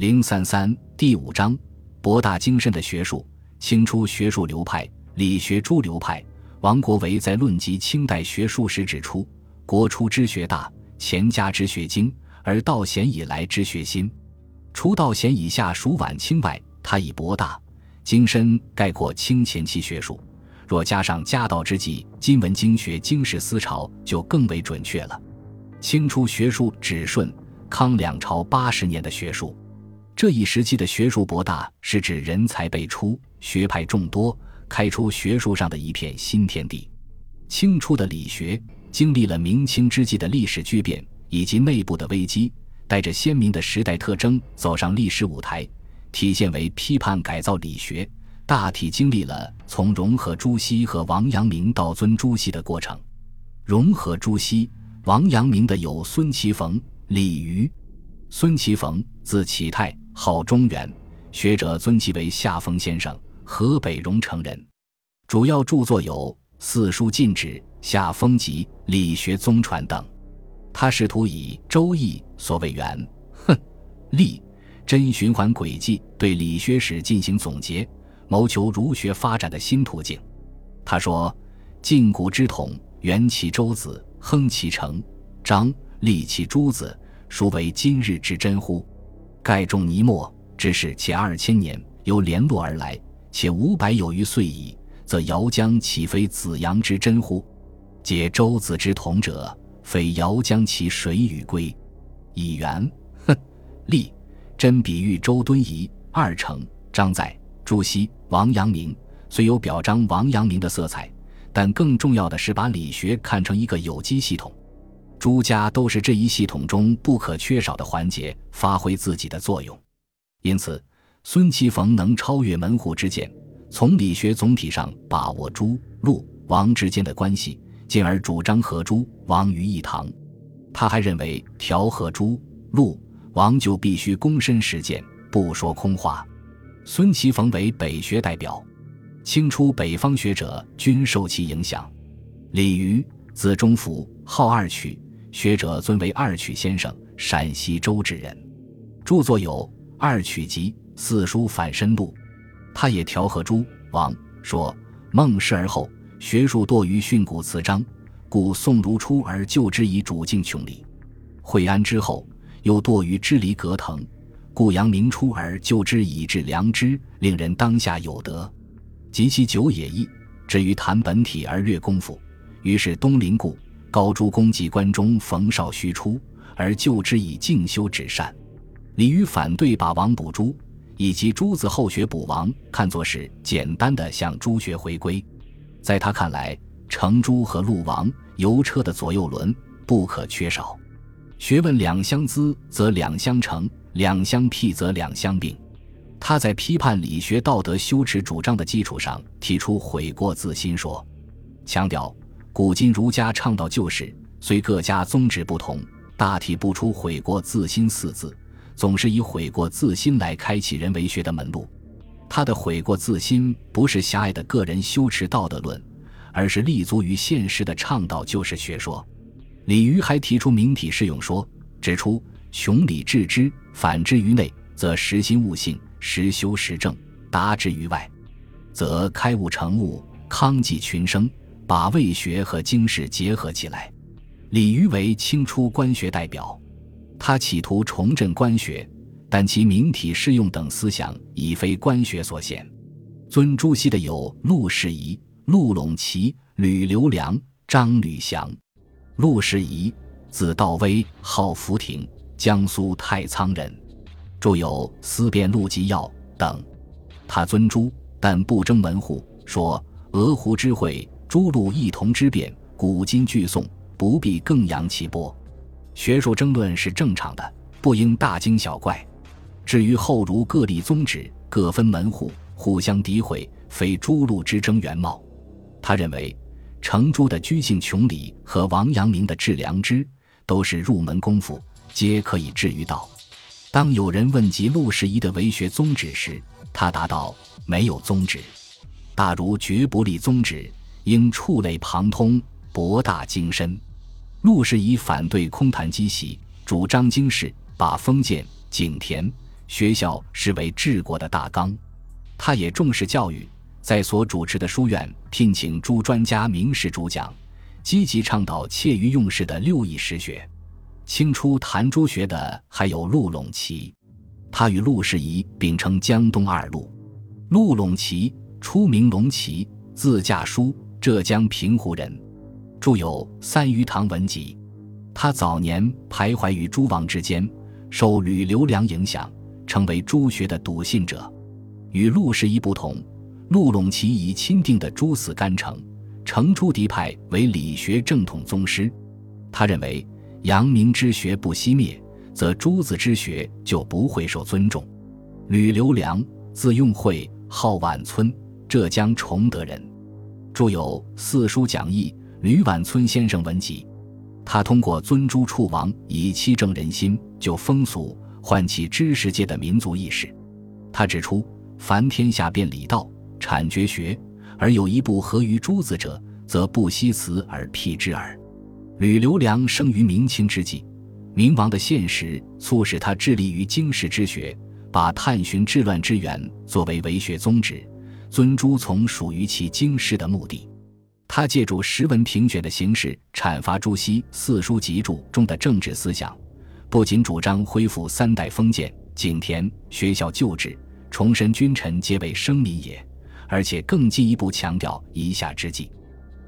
零三三第五章，博大精深的学术，清初学术流派，理学诸流派。王国维在论及清代学术时指出：国初之学大，钱家之学精，而道贤以来之学新。除道贤以下属晚清外，他以博大精深概括清前期学术。若加上家道之际，今文经学经世思潮，就更为准确了。清初学术指顺康两朝八十年的学术。这一时期的学术博大，是指人才辈出，学派众多，开出学术上的一片新天地。清初的理学经历了明清之际的历史巨变以及内部的危机，带着鲜明的时代特征走上历史舞台，体现为批判改造理学，大体经历了从融合朱熹和王阳明到尊朱熹的过程。融合朱熹、王阳明的有孙其逢、李渔。孙其逢，字启泰。号中原，学者尊其为夏风先生，河北荣城人。主要著作有《四书禁止》《夏风集》《理学宗传》等。他试图以《周易》所谓“元、哼、利、真”循环轨迹，对理学史进行总结，谋求儒学发展的新途径。他说：“晋古之统，元其周子，亨其成，张立其诸子，孰为今日之真乎？”盖众泥墨之事，且二千年由联络而来，且五百有余岁矣，则姚江岂非子阳之真乎？解周子之同者，非姚江其水与归？以元哼立真比喻周敦颐、二程、张载、朱熹、王阳明，虽有表彰王阳明的色彩，但更重要的是把理学看成一个有机系统。朱家都是这一系统中不可缺少的环节，发挥自己的作用。因此，孙其逢能超越门户之见，从理学总体上把握朱、陆、王之间的关系，进而主张和朱、王于一堂。他还认为，调和朱、陆、王就必须躬身实践，不说空话。孙其逢为北学代表，清初北方学者均受其影响。李渔，字中甫，号二曲。学者尊为二曲先生，陕西周至人，著作有《二曲集》《四书反身录》。他也调和诸王，说孟氏而后学术多于训诂辞章，故宋儒初而就之以主敬穷理；惠安之后又多于支离格腾，故阳明初而就之以致良知，令人当下有德。及其久也易，至于谈本体而略功夫，于是东林故。高诸公及关中冯绍虚出，而就之以静修止善。李煜反对把王补朱，以及朱子后学补王看作是简单的向朱学回归。在他看来，程朱和陆王由车的左右轮不可缺少。学问两相资，则两相成；两相辟，则两相并。他在批判理学道德修持主张的基础上，提出悔过自新说，强调。古今儒家倡导旧事，虽各家宗旨不同，大体不出“悔过自新”四字，总是以“悔过自新”来开启人为学的门路。他的“悔过自新”不是狭隘的个人修持道德论，而是立足于现实的倡导旧世学说。李渔还提出明体适用说，指出穷理致之，反之于内，则实心悟性；实修实证，达之于外，则开悟成悟，康济群生。把魏学和经史结合起来，李渔为清初官学代表，他企图重振官学，但其明体适用等思想已非官学所限。尊朱熹的有陆士仪、陆陇奇、吕留良、张吕祥。陆士仪，字道威，号福亭，江苏太仓人，著有《思辨陆纪要》等。他尊朱，但不争门户，说鹅湖之会。诸路异同之辩，古今俱颂，不必更扬其波。学术争论是正常的，不应大惊小怪。至于后儒各立宗旨，各分门户，互相诋毁，非诸路之争原貌。他认为，程朱的居性穷理和王阳明的致良知，都是入门功夫，皆可以至于道。当有人问及陆士仪的为学宗旨时，他答道：“没有宗旨，大儒绝不立宗旨。”应触类旁通，博大精深。陆士仪反对空谈积习，主张经世，把封建、景田、学校视为治国的大纲。他也重视教育，在所主持的书院聘请诸专家名士主讲，积极倡导切于用事的六艺实学。清初谈朱学的还有陆陇齐，他与陆士仪并称江东二陆。陆陇齐初名陇齐，字稼书，浙江平湖人，著有三余堂文集。他早年徘徊于诸王之间，受吕留良影响，成为朱学的笃信者。与陆士仪不同，陆陇其以钦定的诸子干城，承朱嫡派为理学正统宗师。他认为。阳明之学不熄灭，则朱子之学就不会受尊重。吕留良，字用会，号晚村，浙江崇德人，著有《四书讲义》《吕晚村先生文集》。他通过尊朱处王，以期正人心、救风俗，唤起知识界的民族意识。他指出：凡天下变礼道、产绝学，而有一不合于诸子者，则不惜辞而辟之耳。吕留良生于明清之际，明王的现实促使他致力于经世之学，把探寻治乱之源作为为学宗旨，尊朱从属于其经世的目的。他借助时文评选的形式阐发朱熹《四书集注》中的政治思想，不仅主张恢复三代封建、井田、学校旧制，重申君臣皆为生民也，而且更进一步强调以下之计。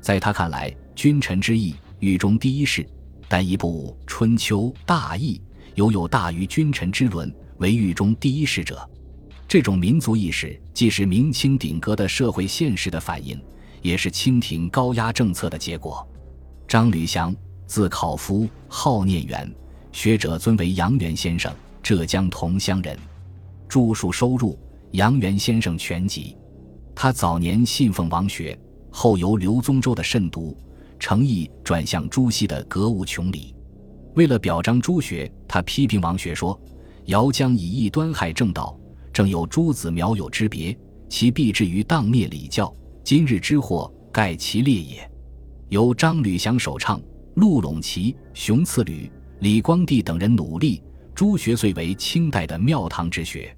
在他看来，君臣之义。狱中第一事，但一部《春秋》大义，犹有大于君臣之伦，为狱中第一事者。这种民族意识，既是明清鼎革的社会现实的反映，也是清廷高压政策的结果。张吕祥，字考夫，号念元，学者尊为杨元先生，浙江桐乡人。著述收入《杨元先生全集》。他早年信奉王学，后由刘宗周的慎独。诚意转向朱熹的格物穷理，为了表彰朱学，他批评王学说：“姚江以异端害正道，正有诸子苗有之别，其必至于荡灭礼教。今日之祸，盖其烈也。”由张吕祥首唱，陆陇齐、熊赐履、李光地等人努力，朱学遂为清代的庙堂之学。